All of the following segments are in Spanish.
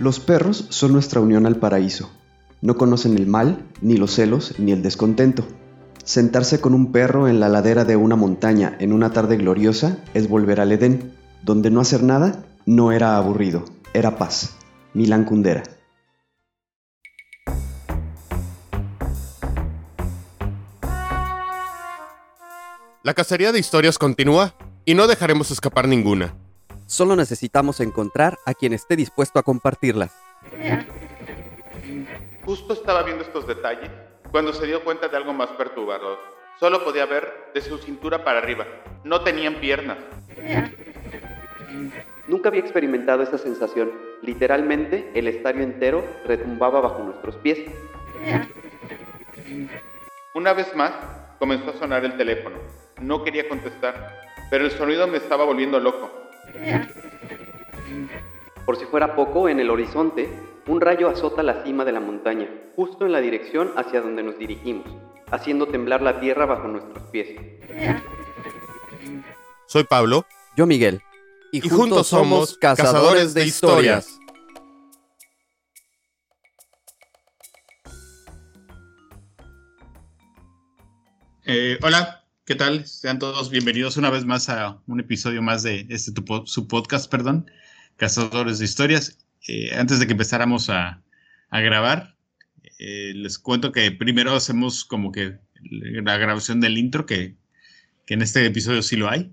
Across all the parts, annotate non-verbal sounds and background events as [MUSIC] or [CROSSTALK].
Los perros son nuestra unión al paraíso. No conocen el mal, ni los celos, ni el descontento. Sentarse con un perro en la ladera de una montaña en una tarde gloriosa es volver al Edén, donde no hacer nada no era aburrido, era paz. Milán Kundera. La cacería de historias continúa y no dejaremos escapar ninguna. Solo necesitamos encontrar a quien esté dispuesto a compartirlas. Justo estaba viendo estos detalles cuando se dio cuenta de algo más perturbador. Solo podía ver de su cintura para arriba. No tenían piernas. Nunca había experimentado esa sensación. Literalmente, el estadio entero retumbaba bajo nuestros pies. Una vez más, comenzó a sonar el teléfono. No quería contestar, pero el sonido me estaba volviendo loco. Por si fuera poco, en el horizonte, un rayo azota la cima de la montaña, justo en la dirección hacia donde nos dirigimos, haciendo temblar la tierra bajo nuestros pies. Soy Pablo. Yo Miguel. Y, juntos, somos cazadores de historias. Eh, hola, ¿qué tal? Sean todos bienvenidos una vez más a un episodio más de este su podcast, perdón, Cazadores de Historias. Eh, antes de que empezáramos a, grabar, eh, les cuento que primero hacemos como que la grabación del intro, que, que en este episodio sí lo hay.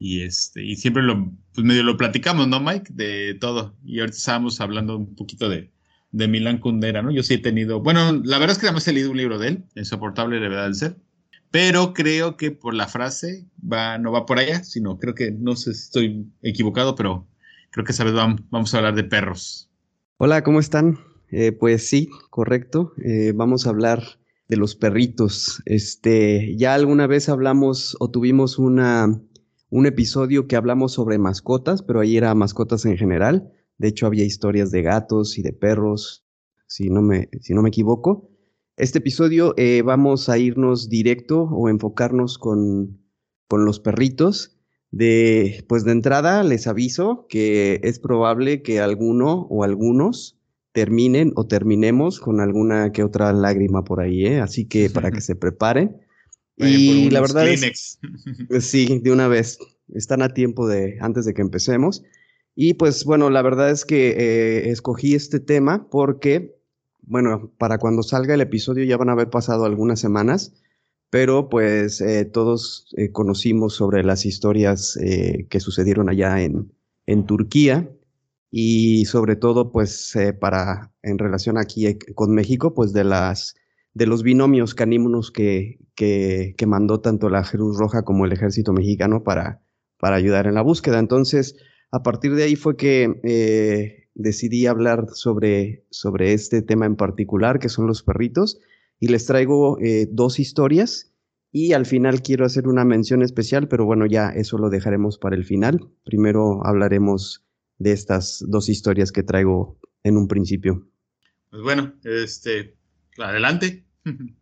Y, este, y siempre lo, pues medio lo platicamos, ¿no, Mike? De todo. Y ahorita estábamos hablando un poquito de, de Milán Kundera, ¿no? Yo sí he tenido, bueno, la verdad es que además he leído un libro de él, Insoportable Levedad del Ser, pero creo que por la frase va, no va por allá, sino creo que, no sé si estoy equivocado, pero creo que esa vez vamos, a hablar de perros. Hola, ¿cómo están? Eh, pues sí, correcto. Eh, vamos a hablar de los perritos. Este, ya alguna vez hablamos o tuvimos una un episodio que hablamos sobre mascotas, pero ahí era mascotas en general. De hecho, había historias de gatos y de perros, si no me, si no me equivoco. Este episodio eh, vamos a irnos directo o enfocarnos con, con los perritos. De, pues de entrada les aviso que es probable que alguno o algunos terminen o terminemos con alguna que otra lágrima por ahí, ¿eh? así que para que [LAUGHS] se preparen. Y la verdad es, [LAUGHS] sí, de una vez, están a tiempo de antes de que empecemos. Y pues bueno, la verdad es que eh, escogí este tema porque, bueno, para cuando salga el episodio ya van a haber pasado algunas semanas, pero pues eh, todos eh, conocimos sobre las historias que sucedieron allá en, en Turquía y sobre todo pues para en relación aquí con México, pues de las de los binomios canímonos que, que, mandó tanto la Cruz Roja como el ejército mexicano para, para ayudar en la búsqueda. Entonces, a partir de ahí fue que eh, decidí hablar sobre, sobre este tema en particular, que son los perritos, y les traigo eh, dos historias. Y al final quiero hacer una mención especial, pero bueno, ya eso lo dejaremos para el final. Primero hablaremos de estas dos historias que traigo en un principio. Pues bueno, este, Adelante. [LAUGHS]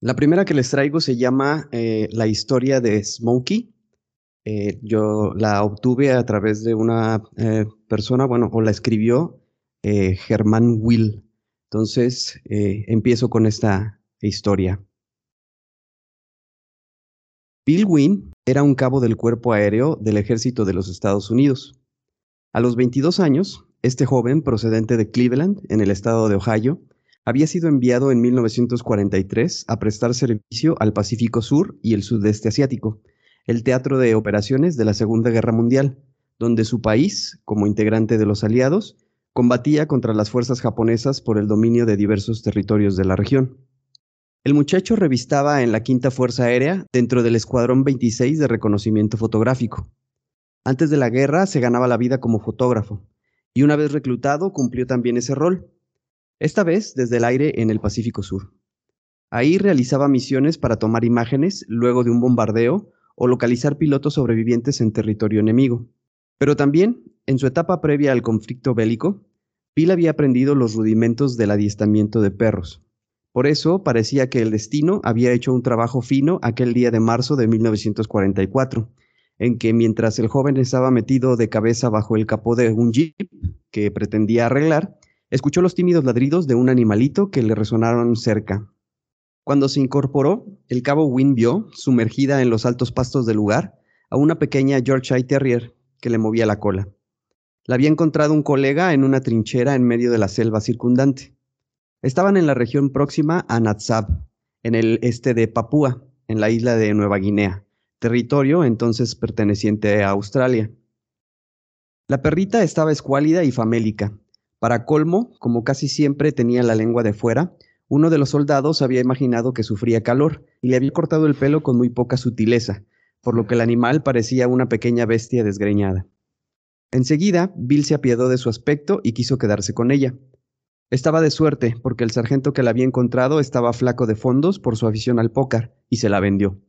La primera que les traigo se llama eh, La historia de Smokey. Eh, yo la obtuve a través de una eh, persona, bueno, o la escribió Germán Will. Entonces, empiezo con esta historia. Bill Wynn era un cabo del cuerpo aéreo del ejército de los Estados Unidos. A los 22 años, este joven, procedente de Cleveland, en el estado de Ohio, había sido enviado en 1943 a prestar servicio al Pacífico Sur y el Sudeste Asiático, el teatro de operaciones de la Segunda Guerra Mundial, donde su país, como integrante de los aliados, combatía contra las fuerzas japonesas por el dominio de diversos territorios de la región. El muchacho revistaba en la Quinta Fuerza Aérea dentro del Escuadrón 26 de Reconocimiento Fotográfico. Antes de la guerra se ganaba la vida como fotógrafo, y una vez reclutado cumplió también ese rol, esta vez desde el aire en el Pacífico Sur. Ahí realizaba misiones para tomar imágenes luego de un bombardeo o localizar pilotos sobrevivientes en territorio enemigo. Pero también, en su etapa previa al conflicto bélico, Bill había aprendido los rudimentos del adiestramiento de perros. Por eso parecía que el destino había hecho un trabajo fino aquel día de marzo de 1944, en que mientras el joven estaba metido de cabeza bajo el capó de un jeep que pretendía arreglar, escuchó los tímidos ladridos de un animalito que le resonaron cerca. Cuando se incorporó, el cabo Wynne vio, sumergida en los altos pastos del lugar, a una pequeña Yorkshire Terrier que le movía la cola. La había encontrado un colega en una trinchera en medio de la selva circundante. Estaban en la región próxima a Natsab, en el este de Papúa, en la isla de Nueva Guinea, territorio entonces perteneciente a Australia. La perrita estaba escuálida y famélica. Para colmo, como casi siempre tenía la lengua de fuera, uno de los soldados había imaginado que sufría calor y le había cortado el pelo con muy poca sutileza, por lo que el animal parecía una pequeña bestia desgreñada. Enseguida, Bill se apiadó de su aspecto y quiso quedarse con ella. Estaba de suerte, porque el sargento que la había encontrado estaba flaco de fondos por su afición al póker, y se la vendió.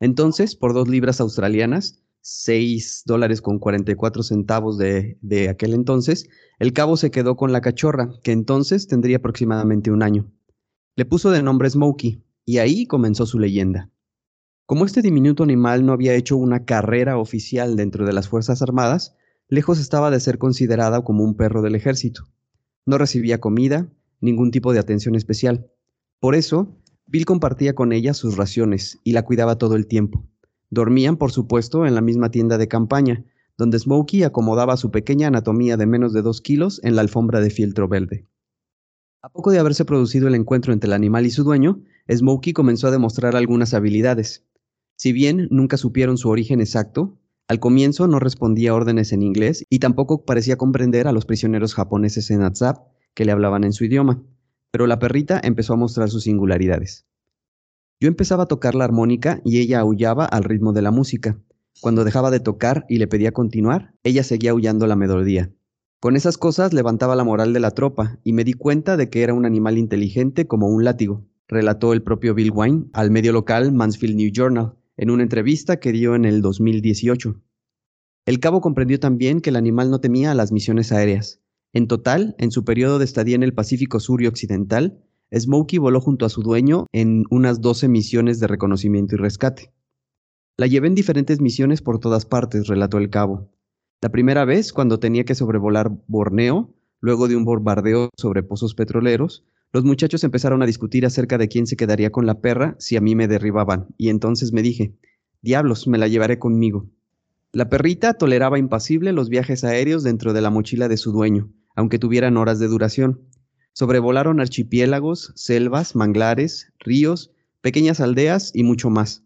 Entonces, por dos libras australianas, seis dólares con cuarenta y cuatro centavos de, de aquel entonces, el cabo se quedó con la cachorra, que entonces tendría aproximadamente un año. Le puso de nombre Smokey, y ahí comenzó su leyenda. Como este diminuto animal no había hecho una carrera oficial dentro de las Fuerzas Armadas, lejos estaba de ser considerada como un perro del ejército. No recibía comida, ningún tipo de atención especial. Por eso, Bill compartía con ella sus raciones y la cuidaba todo el tiempo. Dormían, por supuesto, en la misma tienda de campaña, donde Smokey acomodaba su pequeña anatomía de menos de dos kilos en la alfombra de fieltro verde. A poco de haberse producido el encuentro entre el animal y su dueño, Smokey comenzó a demostrar algunas habilidades. Si bien nunca supieron su origen exacto, al comienzo no respondía órdenes en inglés y tampoco parecía comprender a los prisioneros japoneses en WhatsApp que le hablaban en su idioma, pero la perrita empezó a mostrar sus singularidades. Yo empezaba a tocar la armónica y ella aullaba al ritmo de la música. Cuando dejaba de tocar y le pedía continuar, ella seguía aullando la melodía. Con esas cosas levantaba la moral de la tropa y me di cuenta de que era un animal inteligente como un látigo, relató el propio Bill Wine al medio local Mansfield New Journal, en una entrevista que dio en el 2018. El cabo comprendió también que el animal no temía a las misiones aéreas. En total, en su periodo de estadía en el Pacífico Sur y Occidental, Smokey voló junto a su dueño en unas 12 misiones de reconocimiento y rescate. La llevé en diferentes misiones por todas partes, relató el cabo. La primera vez, cuando tenía que sobrevolar Borneo, luego de un bombardeo sobre pozos petroleros, los muchachos empezaron a discutir acerca de quién se quedaría con la perra si a mí me derribaban, y entonces me dije, diablos, me la llevaré conmigo. La perrita toleraba impasible los viajes aéreos dentro de la mochila de su dueño, aunque tuvieran horas de duración. Sobrevolaron archipiélagos, selvas, manglares, ríos, pequeñas aldeas y mucho más.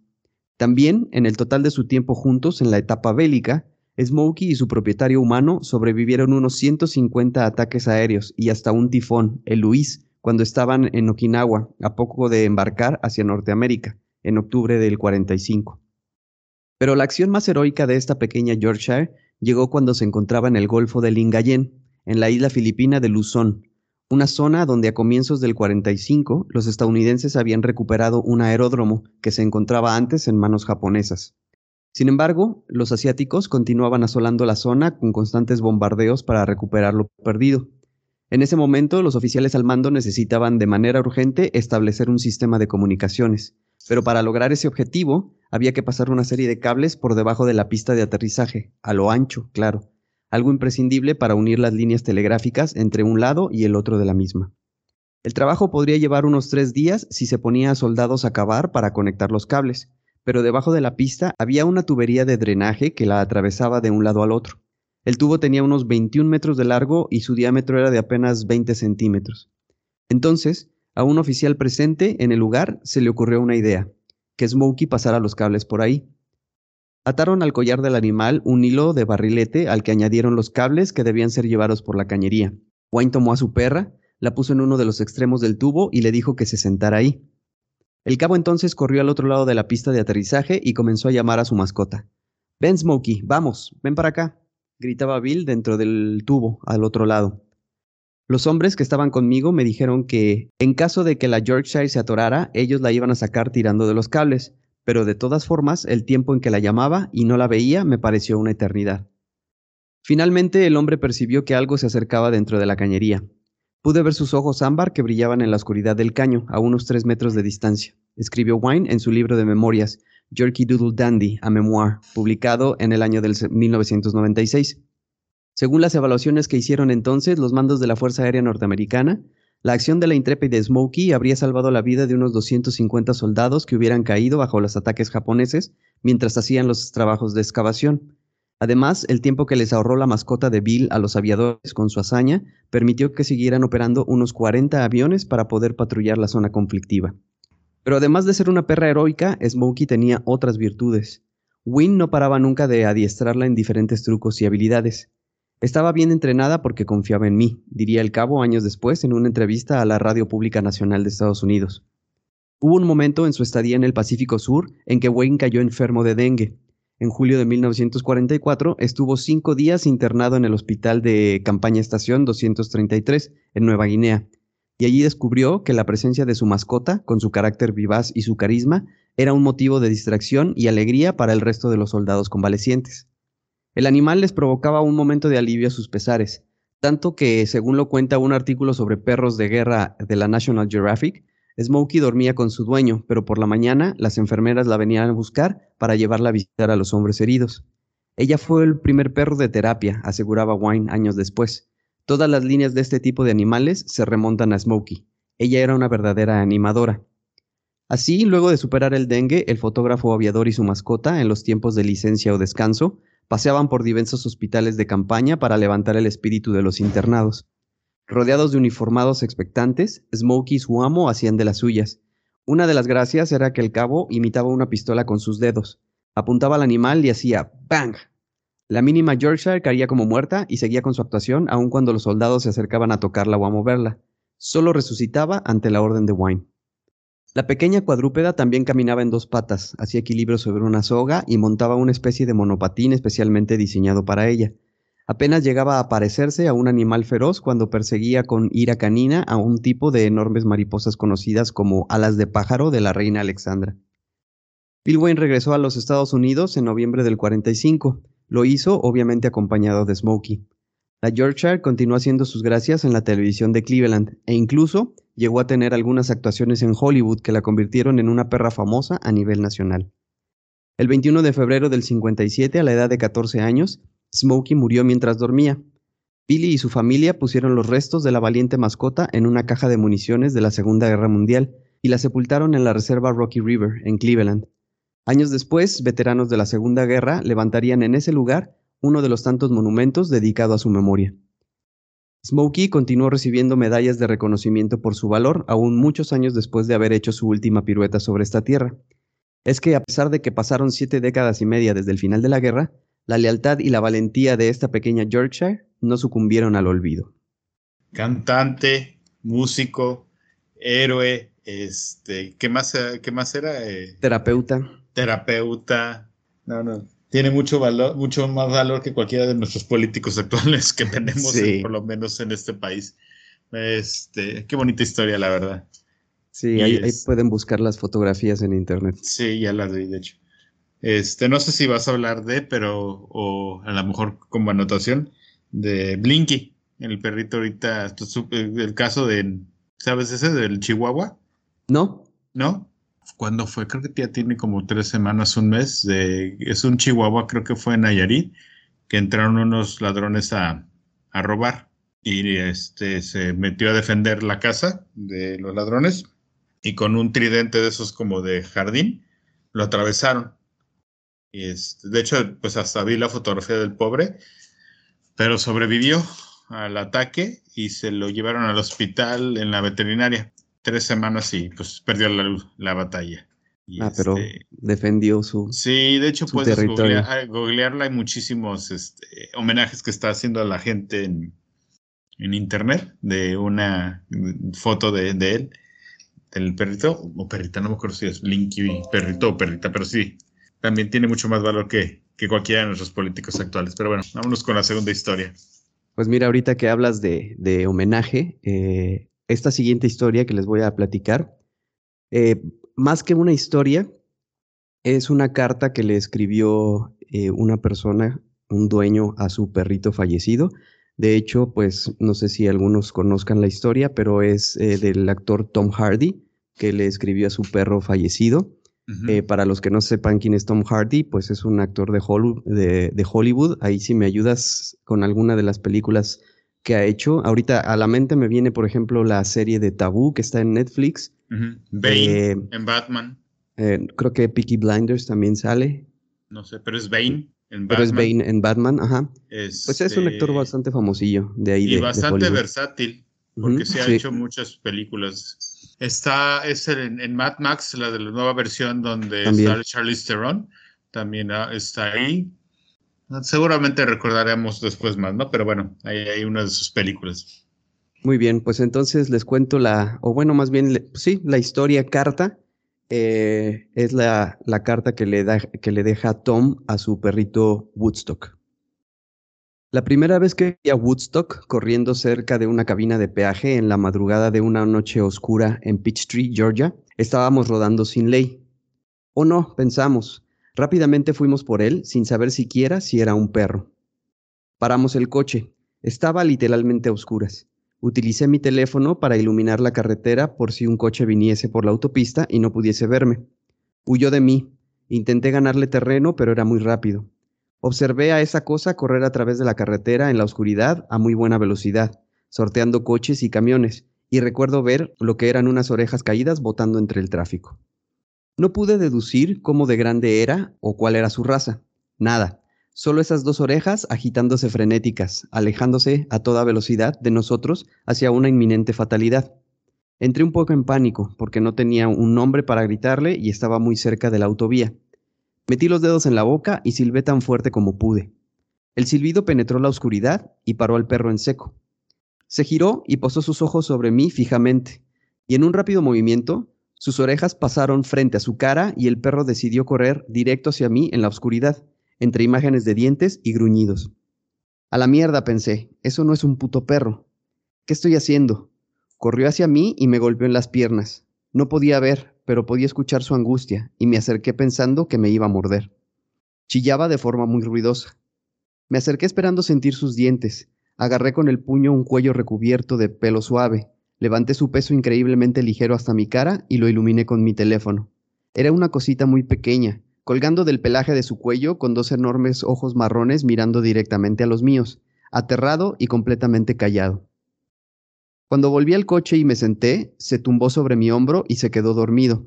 También, en el total de su tiempo juntos en la etapa bélica, Smokey y su propietario humano sobrevivieron unos 150 ataques aéreos y hasta un tifón, el Luis, cuando estaban en Okinawa, a poco de embarcar hacia Norteamérica, en octubre del 45. Pero la acción más heroica de esta pequeña Yorkshire llegó cuando se encontraba en el Golfo de Lingayen, en la isla filipina de Luzón, una zona donde a comienzos del 45 los estadounidenses habían recuperado un aeródromo que se encontraba antes en manos japonesas. Sin embargo, los asiáticos continuaban asolando la zona con constantes bombardeos para recuperar lo perdido. En ese momento, los oficiales al mando necesitaban de manera urgente establecer un sistema de comunicaciones, pero para lograr ese objetivo había que pasar una serie de cables por debajo de la pista de aterrizaje, a lo ancho, claro, algo imprescindible para unir las líneas telegráficas entre un lado y el otro de la misma. El trabajo podría llevar unos tres días si se ponía a soldados a cavar para conectar los cables, pero debajo de la pista había una tubería de drenaje que la atravesaba de un lado al otro. El tubo tenía unos 21 metros de largo y su diámetro era de apenas 20 centímetros. Entonces, a un oficial presente en el lugar se le ocurrió una idea, que Smokey pasara los cables por ahí. Ataron al collar del animal un hilo de barrilete al que añadieron los cables que debían ser llevados por la cañería. Wayne tomó a su perra, la puso en uno de los extremos del tubo y le dijo que se sentara ahí. El cabo entonces corrió al otro lado de la pista de aterrizaje y comenzó a llamar a su mascota. Ven, Smokey, vamos, ven para acá gritaba Bill dentro del tubo, al otro lado. Los hombres que estaban conmigo me dijeron que, en caso de que la Yorkshire se atorara, ellos la iban a sacar tirando de los cables, pero de todas formas, el tiempo en que la llamaba y no la veía me pareció una eternidad. Finalmente el hombre percibió que algo se acercaba dentro de la cañería. Pude ver sus ojos ámbar que brillaban en la oscuridad del caño, a unos tres metros de distancia, escribió Wine en su libro de memorias, Jerky Doodle Dandy, a memoir, publicado en el año del 1996. Según las evaluaciones que hicieron entonces los mandos de la Fuerza Aérea Norteamericana, la acción de la intrépida Smokey habría salvado la vida de unos 250 soldados que hubieran caído bajo los ataques japoneses mientras hacían los trabajos de excavación. Además, el tiempo que les ahorró la mascota de Bill a los aviadores con su hazaña permitió que siguieran operando unos 40 aviones para poder patrullar la zona conflictiva. Pero además de ser una perra heroica, Smokey tenía otras virtudes. Wynne no paraba nunca de adiestrarla en diferentes trucos y habilidades. Estaba bien entrenada porque confiaba en mí, diría el cabo años después en una entrevista a la Radio Pública Nacional de Estados Unidos. Hubo un momento en su estadía en el Pacífico Sur en que Wayne cayó enfermo de dengue. En julio de 1944 estuvo cinco días internado en el hospital de Campaña Estación 233 en Nueva Guinea, y allí descubrió que la presencia de su mascota, con su carácter vivaz y su carisma, era un motivo de distracción y alegría para el resto de los soldados convalecientes. El animal les provocaba un momento de alivio a sus pesares, tanto que, según lo cuenta un artículo sobre perros de guerra de la National Geographic, Smokey dormía con su dueño, pero por la mañana las enfermeras la venían a buscar para llevarla a visitar a los hombres heridos. Ella fue el primer perro de terapia, aseguraba Wine años después. Todas las líneas de este tipo de animales se remontan a Smokey. Ella era una verdadera animadora. Así, luego de superar el dengue, el fotógrafo aviador y su mascota, en los tiempos de licencia o descanso, paseaban por diversos hospitales de campaña para levantar el espíritu de los internados. Rodeados de uniformados expectantes, Smokey y su amo hacían de las suyas. Una de las gracias era que el cabo imitaba una pistola con sus dedos. Apuntaba al animal y hacía ¡bang! La mínima Yorkshire caía como muerta y seguía con su actuación aun cuando los soldados se acercaban a tocarla o a moverla. Solo resucitaba ante la orden de Wine. La pequeña cuadrúpeda también caminaba en dos patas, hacía equilibrio sobre una soga y montaba una especie de monopatín especialmente diseñado para ella. Apenas llegaba a parecerse a un animal feroz cuando perseguía con ira canina a un tipo de enormes mariposas conocidas como alas de pájaro de la reina Alexandra. Bill Wayne regresó a los Estados Unidos en noviembre del 45. Lo hizo obviamente acompañado de Smokey. La Yorkshire continuó haciendo sus gracias en la televisión de Cleveland e incluso llegó a tener algunas actuaciones en Hollywood que la convirtieron en una perra famosa a nivel nacional. El 21 de febrero del 57, a la edad de 14 años, Smokey murió mientras dormía. Billy y su familia pusieron los restos de la valiente mascota en una caja de municiones de la Segunda Guerra Mundial y la sepultaron en la reserva Rocky River, en Cleveland. Años después, veteranos de la Segunda Guerra levantarían en ese lugar uno de los tantos monumentos dedicado a su memoria. Smokey continuó recibiendo medallas de reconocimiento por su valor aún muchos años después de haber hecho su última pirueta sobre esta tierra. Es que a pesar de que pasaron siete décadas y media desde el final de la guerra, la lealtad y la valentía de esta pequeña Yorkshire no sucumbieron al olvido. Cantante, músico, héroe, este, ¿qué más, qué más era? Eh, terapeuta. Terapeuta. No, no tiene mucho valor, mucho más valor que cualquiera de nuestros políticos actuales que tenemos, por lo menos en este país. Este, qué bonita historia, la verdad. Sí, ahí, pueden buscar las fotografías en internet. Sí, ya las vi, de hecho. Este, no sé si vas a hablar de, pero, o a lo mejor como anotación, de Blinky, el perrito ahorita, el caso de, ¿sabes ese del Chihuahua? No. ¿No? ¿Cuándo fue? Creo que ya tiene como tres semanas, un mes. De, es un chihuahua, creo que fue en Nayarit, que entraron unos ladrones a, a robar. Y este se metió a defender la casa de los ladrones. Y con un tridente de esos como de jardín, lo atravesaron. Y este, de hecho, pues hasta vi la fotografía del pobre, pero sobrevivió al ataque y se lo llevaron al hospital en la veterinaria tres semanas y pues perdió la, la batalla. ah, pero este, defendió su. Sí, de hecho puedes ah, googlearla. Hay muchísimos este, homenajes que está haciendo la gente en, en internet de una foto de, de, él, del perrito, o perrita, no me acuerdo si es Blinky, perrito o perrita, pero sí, también tiene mucho más valor que, que cualquiera de nuestros políticos actuales. Pero bueno, vámonos con la segunda historia. Pues mira, ahorita que hablas de, de homenaje, eh, esta siguiente historia que les voy a platicar, eh, más que una historia, es una carta que le escribió eh, una persona, un dueño, a su perrito fallecido. De hecho, pues no sé si algunos conozcan la historia, pero es eh, del actor Tom Hardy, que le escribió a su perro fallecido. Para los que no sepan quién es Tom Hardy, pues es un actor de Hollywood, de, Hollywood. Ahí sí me ayudas con alguna de las películas que ha hecho. Ahorita a la mente me viene, por ejemplo, la serie de Tabú que está en Netflix. Bane eh, en Batman. Eh, creo que Peaky Blinders también sale. No sé, pero es Bane en Batman. Pero es Bane en Batman, ajá. pues es un actor este, bastante famosillo de ahí. Y bastante versátil, porque se ha hecho muchas películas. Está, es en, Mad Max, la de la nueva versión donde está Charlize Theron, también ah, está ahí. Seguramente recordaremos después más, ¿no? Pero bueno, ahí hay una de sus películas. Muy bien, pues entonces les cuento la, o bueno, más bien, sí, la historia carta eh, es la, carta que le, da, que le deja Tom a su perrito Woodstock. La primera vez que vi a Woodstock corriendo cerca de una cabina de peaje en la madrugada de una noche oscura en Peachtree, Georgia, estábamos rodando sin ley. O no, pensamos. Rápidamente fuimos por él sin saber siquiera si era un perro. Paramos el coche. Estaba literalmente a oscuras. Utilicé mi teléfono para iluminar la carretera por si un coche viniese por la autopista y no pudiese verme. Huyó de mí. Intenté ganarle terreno, pero era muy rápido. Observé a esa cosa correr a través de la carretera en la oscuridad a muy buena velocidad, sorteando coches y camiones, y recuerdo ver lo que eran unas orejas caídas botando entre el tráfico. No pude deducir cómo de grande era o cuál era su raza. Nada. Solo esas dos orejas agitándose frenéticas, alejándose a toda velocidad de nosotros hacia una inminente fatalidad. Entré un poco en pánico, porque no tenía un nombre para gritarle y estaba muy cerca de la autovía. Metí los dedos en la boca y silbé tan fuerte como pude. El silbido penetró la oscuridad y paró al perro en seco. Se giró y posó sus ojos sobre mí fijamente, y en un rápido movimiento, sus orejas pasaron frente a su cara y el perro decidió correr directo hacia mí en la oscuridad entre imágenes de dientes y gruñidos. A la mierda, pensé, eso no es un puto perro. ¿Qué estoy haciendo? Corrió hacia mí y me golpeó en las piernas. No podía ver, pero podía escuchar su angustia, y me acerqué pensando que me iba a morder. Chillaba de forma muy ruidosa. Me acerqué esperando sentir sus dientes. Agarré con el puño un cuello recubierto de pelo suave. Levanté su peso increíblemente ligero hasta mi cara y lo iluminé con mi teléfono. Era una cosita muy pequeña, colgando del pelaje de su cuello con dos enormes ojos marrones mirando directamente a los míos, aterrado y completamente callado. Cuando volví al coche y me senté, se tumbó sobre mi hombro y se quedó dormido.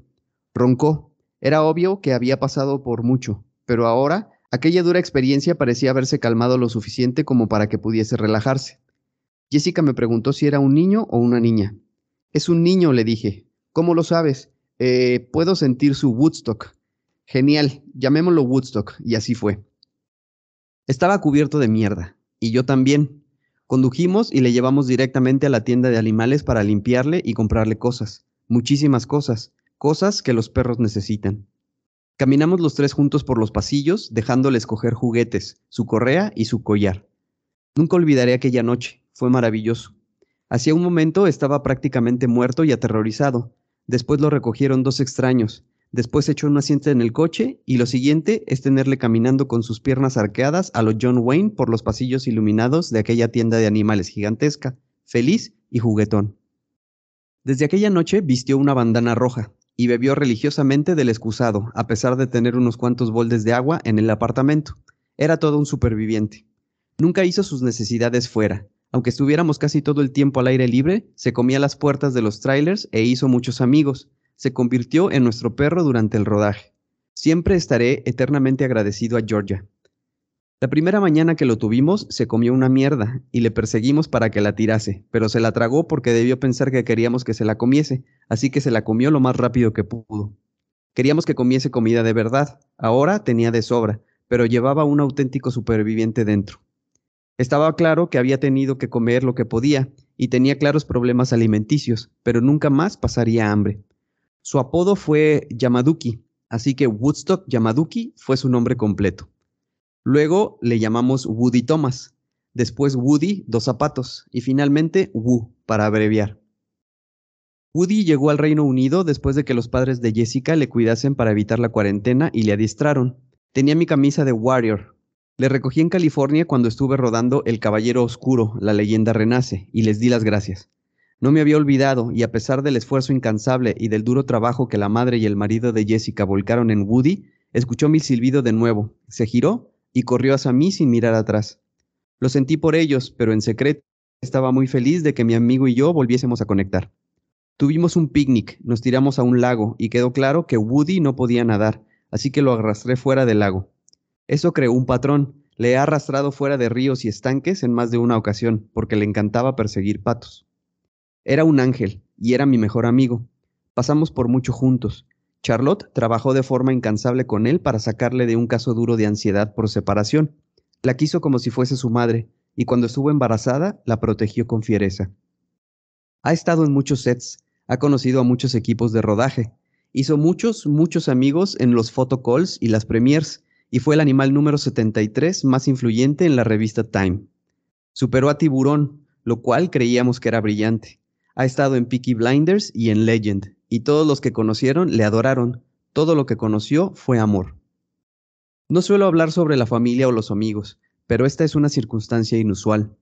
Roncó. Era obvio que había pasado por mucho, pero ahora aquella dura experiencia parecía haberse calmado lo suficiente como para que pudiese relajarse. Jessica me preguntó si era un niño o una niña. Es un niño, le dije. ¿Cómo lo sabes? Eh, puedo sentir su Woodstock. Genial, llamémoslo Woodstock, y así fue. Estaba cubierto de mierda, y yo también. Condujimos y le llevamos directamente a la tienda de animales para limpiarle y comprarle cosas, muchísimas cosas, cosas que los perros necesitan. Caminamos los tres juntos por los pasillos, dejándole escoger juguetes, su correa y su collar. Nunca olvidaré aquella noche, fue maravilloso. Hacía un momento estaba prácticamente muerto y aterrorizado. Después lo recogieron dos extraños, Después echó un asiento en el coche y lo siguiente es tenerle caminando con sus piernas arqueadas a lo John Wayne por los pasillos iluminados de aquella tienda de animales gigantesca, feliz y juguetón. Desde aquella noche vistió una bandana roja y bebió religiosamente del excusado, a pesar de tener unos cuantos boldes de agua en el apartamento. Era todo un superviviente. Nunca hizo sus necesidades fuera. Aunque estuviéramos casi todo el tiempo al aire libre, se comía las puertas de los trailers e hizo muchos amigos, se convirtió en nuestro perro durante el rodaje. Siempre estaré eternamente agradecido a Georgia. La primera mañana que lo tuvimos se comió una mierda y le perseguimos para que la tirase, pero se la tragó porque debió pensar que queríamos que se la comiese, así que se la comió lo más rápido que pudo. Queríamos que comiese comida de verdad, ahora tenía de sobra, pero llevaba un auténtico superviviente dentro. Estaba claro que había tenido que comer lo que podía y tenía claros problemas alimenticios, pero nunca más pasaría hambre. Su apodo fue Yamaduki, así que Woodstock Yamaduki fue su nombre completo. Luego le llamamos Woody Thomas, después Woody Dos Zapatos y finalmente Wu para abreviar. Woody llegó al Reino Unido después de que los padres de Jessica le cuidasen para evitar la cuarentena y le adiestraron. Tenía mi camisa de Warrior. Le recogí en California cuando estuve rodando El Caballero Oscuro, la leyenda renace, y les di las gracias. No me había olvidado, y a pesar del esfuerzo incansable y del duro trabajo que la madre y el marido de Jessica volcaron en Woody, escuchó mi silbido de nuevo, se giró y corrió hacia mí sin mirar atrás. Lo sentí por ellos, pero en secreto estaba muy feliz de que mi amigo y yo volviésemos a conectar. Tuvimos un picnic, nos tiramos a un lago y quedó claro que Woody no podía nadar, así que lo arrastré fuera del lago. Eso creó un patrón, le he arrastrado fuera de ríos y estanques en más de una ocasión, porque le encantaba perseguir patos. Era un ángel, y era mi mejor amigo. Pasamos por mucho juntos. Charlotte trabajó de forma incansable con él para sacarle de un caso duro de ansiedad por separación. La quiso como si fuese su madre, y cuando estuvo embarazada, la protegió con fiereza. Ha estado en muchos sets, ha conocido a muchos equipos de rodaje, hizo muchos, muchos amigos en los photocalls y las premiers, y fue el animal número 73 más influyente en la revista Time. Superó a Tiburón, lo cual creíamos que era brillante. Ha estado en Peaky Blinders y en Legend, y todos los que conocieron le adoraron. Todo lo que conoció fue amor. No suelo hablar sobre la familia o los amigos, pero esta es una circunstancia inusual.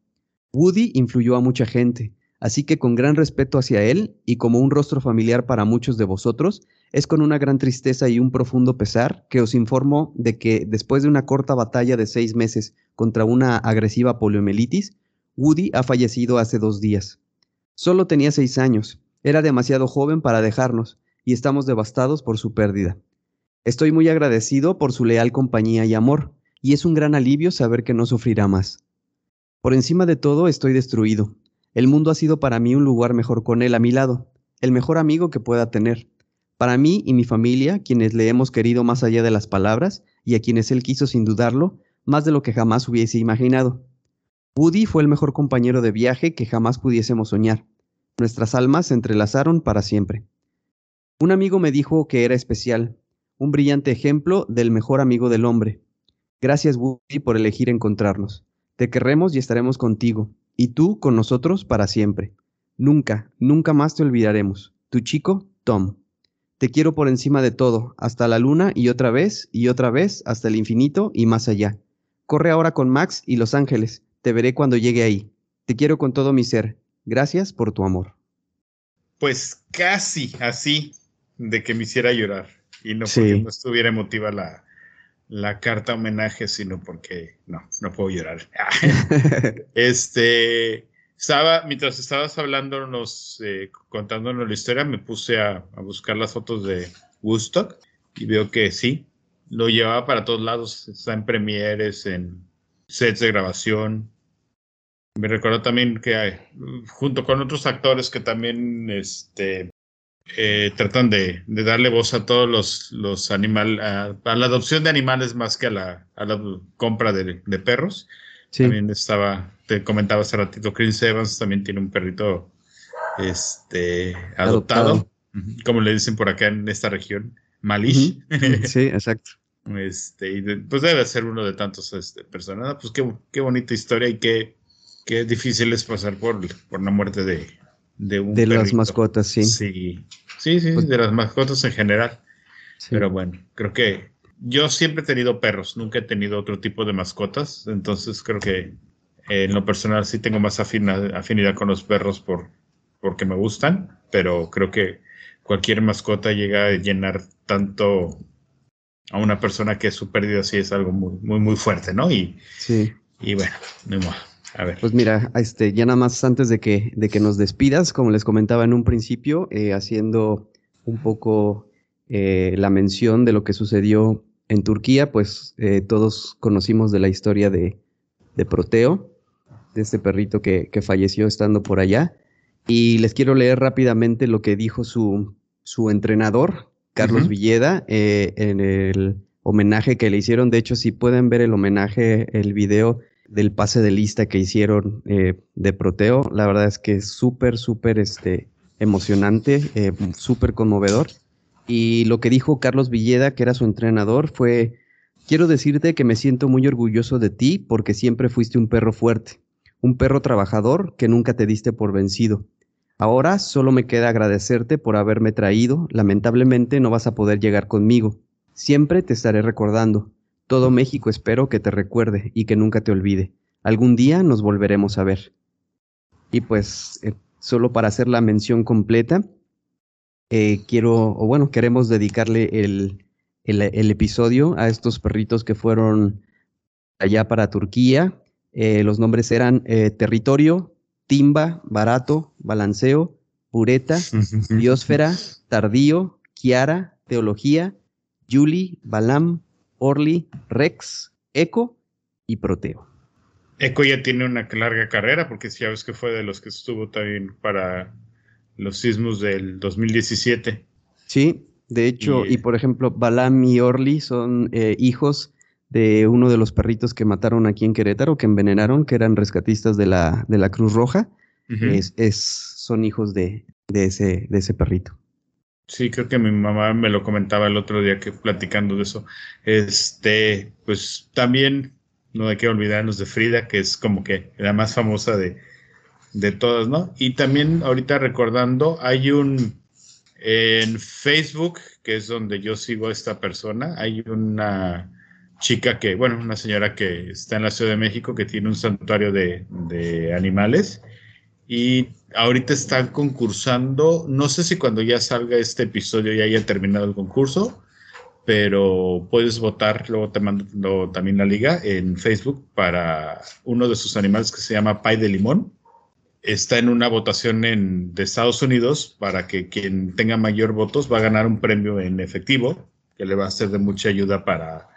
Woody influyó a mucha gente, así que con gran respeto hacia él y como un rostro familiar para muchos de vosotros, es con una gran tristeza y un profundo pesar que os informo de que después de una corta batalla de seis meses contra una agresiva poliomielitis, Woody ha fallecido hace dos días. Solo tenía seis años, era demasiado joven para dejarnos, y estamos devastados por su pérdida. Estoy muy agradecido por su leal compañía y amor, y es un gran alivio saber que no sufrirá más. Por encima de todo estoy destruido. El mundo ha sido para mí un lugar mejor con él a mi lado, el mejor amigo que pueda tener. Para mí y mi familia, quienes le hemos querido más allá de las palabras y a quienes él quiso sin dudarlo, más de lo que jamás hubiese imaginado. Woody fue el mejor compañero de viaje que jamás pudiésemos soñar. Nuestras almas se entrelazaron para siempre. Un amigo me dijo que era especial, un brillante ejemplo del mejor amigo del hombre. Gracias Woody por elegir encontrarnos. Te querremos y estaremos contigo, y tú con nosotros para siempre. Nunca, nunca más te olvidaremos. Tu chico, Tom. Te quiero por encima de todo, hasta la luna y otra vez y otra vez hasta el infinito y más allá. Corre ahora con Max y Los Ángeles. Te veré cuando llegue ahí. Te quiero con todo mi ser. Gracias por tu amor. Pues casi así de que me hiciera llorar. Y no porque no estuviera emotiva la, la carta homenaje, sino porque no, no puedo llorar. [LAUGHS] [LAUGHS] este, estaba, mientras estabas hablándonos, eh, contándonos la historia, me puse a, buscar las fotos de Woodstock y veo que sí, lo llevaba para todos lados. Está en premieres, en sets de grabación. Me recuerdo también que junto con otros actores que también este, eh, tratan de, darle voz a todos los, los animales, a, la adopción de animales más que a la, a la compra de, de perros. También estaba, te comentaba hace ratito, Chris Evans también tiene un perrito este, adoptado, como le dicen por acá en esta región, Malish. Sí, exacto. [LAUGHS] este, y pues debe ser uno de tantos este, personas. Pues qué, qué, bonita historia y qué, qué difícil es pasar por, por la muerte de, de un De las mascotas, sí. Sí, sí, sí, pues de las mascotas en general. Pero bueno, creo que yo siempre he tenido perros, nunca he tenido otro tipo de mascotas, entonces creo que en lo personal sí tengo más afinidad con los perros por, porque me gustan, pero creo que cualquier mascota llega a llenar tanto a una persona que su pérdida sí es algo muy, muy, muy fuerte, ¿no? Y, sí. y bueno, a ver. Pues mira, este, ya nada más antes de que, de que nos despidas, como les comentaba en un principio, eh, haciendo un poco eh, la mención de lo que sucedió en Turquía, pues eh, todos conocimos de la historia de, de Proteo, de este perrito que, que, falleció estando por allá. Y les quiero leer rápidamente lo que dijo su, su entrenador, Carlos Villeda, eh, en el homenaje que le hicieron. De hecho, si pueden ver el homenaje, el video del pase de lista que hicieron eh, de Proteo, la verdad es que es súper, súper este, emocionante, súper conmovedor. Y lo que dijo Carlos Villeda, que era su entrenador, fue, quiero decirte que me siento muy orgulloso de ti porque siempre fuiste un perro fuerte, un perro trabajador que nunca te diste por vencido. Ahora solo me queda agradecerte por haberme traído, lamentablemente no vas a poder llegar conmigo. Siempre te estaré recordando. Todo México espero que te recuerde y que nunca te olvide. Algún día nos volveremos a ver. Y pues eh, solo para hacer la mención completa, eh, quiero, o bueno, queremos dedicarle el, el, episodio a estos perritos que fueron allá para Turquía. Eh, los nombres eran eh, Territorio, Timba, Barato, Balanceo, Pureta, [LAUGHS] Biosfera, Tardío, Kiara, Teología, Yuli, Balam, Orly, Rex, Eco y Proteo. Eco ya tiene una larga carrera porque ya ves que fue de los que estuvo también para los sismos del 2017. Sí, de hecho, y, por ejemplo, Balam y Orly son eh, hijos de uno de los perritos que mataron aquí en Querétaro, que envenenaron, que eran rescatistas de la, de la Cruz Roja. es, es, son hijos de, de, ese, de ese perrito. Sí, creo que mi mamá me lo comentaba el otro día que platicando de eso. Este, pues también no hay que olvidarnos de Frida, que es como que la más famosa de, de todas, ¿no? Y también ahorita recordando, hay un en Facebook, que es donde yo sigo a esta persona, hay una chica que, bueno, una señora que está en la Ciudad de México que tiene un santuario de, de animales. Y ahorita están concursando, no sé si cuando ya salga este episodio ya haya terminado el concurso, pero puedes votar, luego te mando también la liga en Facebook para uno de sus animales que se llama Pay de Limón. Está en una votación en, de Estados Unidos para que quien tenga mayor votos va a ganar un premio en efectivo que le va a ser de mucha ayuda para,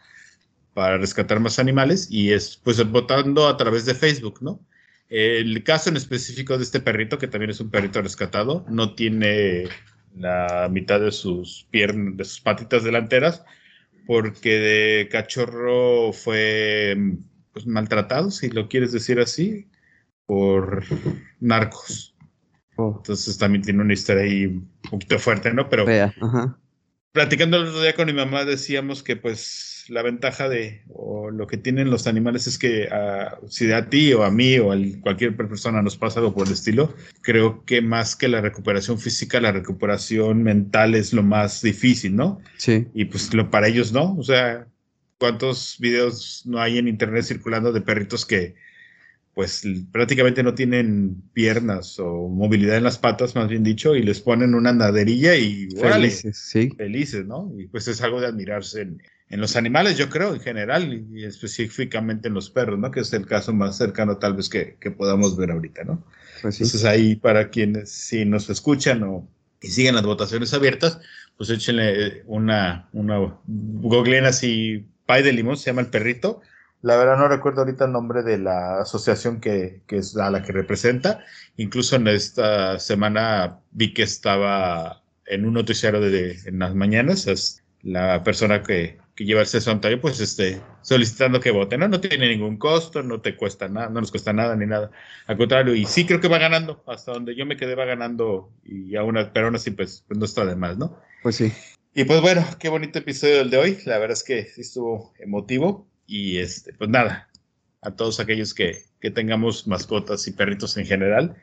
para rescatar más animales y es pues votando a través de Facebook, ¿no? El caso en específico de este perrito, que también es un perrito rescatado, no tiene la mitad de sus piernas, de sus patitas delanteras, porque de cachorro fue pues, maltratado, si lo quieres decir así, por narcos. Oh. Entonces también tiene una historia ahí un poquito fuerte, ¿no? Pero platicando el otro día con mi mamá decíamos que pues la ventaja de o lo que tienen los animales es que ah, si a ti o a mí o a cualquier persona nos pasa algo por el estilo, creo que más que la recuperación física, la recuperación mental es lo más difícil, ¿no? Sí. Y pues lo, para ellos no, o sea, ¿cuántos videos no hay en internet circulando de perritos que pues prácticamente no tienen piernas o movilidad en las patas, más bien dicho, y les ponen una naderilla y felices, sí. Felices, ¿no? Y pues es algo de admirarse en, los animales, yo creo, en general, y específicamente en los perros, ¿no? Que es el caso más cercano tal vez que, podamos ver ahorita, ¿no? Pues sí. Entonces ahí para quienes si nos escuchan o y siguen las votaciones abiertas, pues échenle una, una, googleen así, pay de limón, se llama el perrito, la verdad no recuerdo ahorita el nombre de la asociación que, es a la que representa. Incluso en esta semana vi que estaba en un noticiario de, en las mañanas, es la persona que, lleva el santuario, pues este, solicitando que voten. ¿no? no tiene ningún costo, no te cuesta nada, no nos cuesta nada ni nada. Al contrario, y sí creo que va ganando, hasta donde yo me quedé va ganando, y aún, pero aún así pues, pues no está de más, ¿no? Pues sí. Y pues bueno, qué bonito episodio el de hoy. La verdad es que estuvo emotivo. Y este, pues nada, a todos aquellos que, que tengamos mascotas y perritos en general,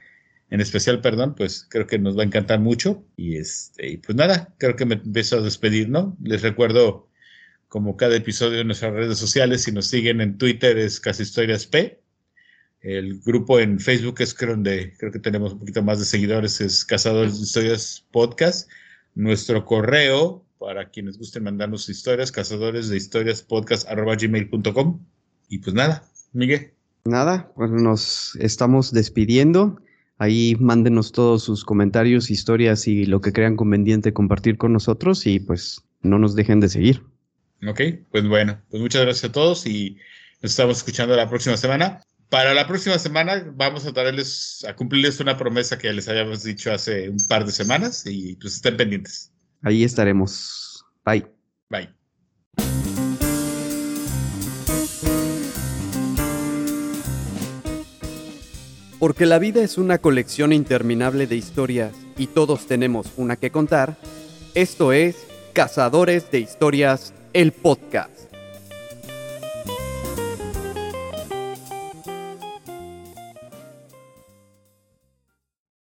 en especial, perdón, pues creo que nos va a encantar mucho. Y este, y pues nada, creo que me empiezo a despedir, ¿no? Les recuerdo, como cada episodio en nuestras redes sociales, si nos siguen en Twitter es Casi Historias P. El grupo en Facebook es creo donde creo que tenemos un poquito más de seguidores, es Cazadores Historias Podcast. Nuestro correo para quienes gusten mandarnos historias, cazadores de historias podcast gmail.com. Y pues nada, Miguel. Nada, pues nos estamos despidiendo. Ahí mándenos todos sus comentarios, historias y lo que crean conveniente compartir con nosotros y pues no nos dejen de seguir. Ok, pues bueno, pues muchas gracias a todos y nos estamos escuchando la próxima semana. Para la próxima semana vamos a traerles, a cumplirles una promesa que les habíamos dicho hace un par de semanas y pues estén pendientes. Ahí estaremos. Bye. Bye. Porque la vida es una colección interminable de historias y todos tenemos una que contar, esto es Cazadores de Historias, el podcast.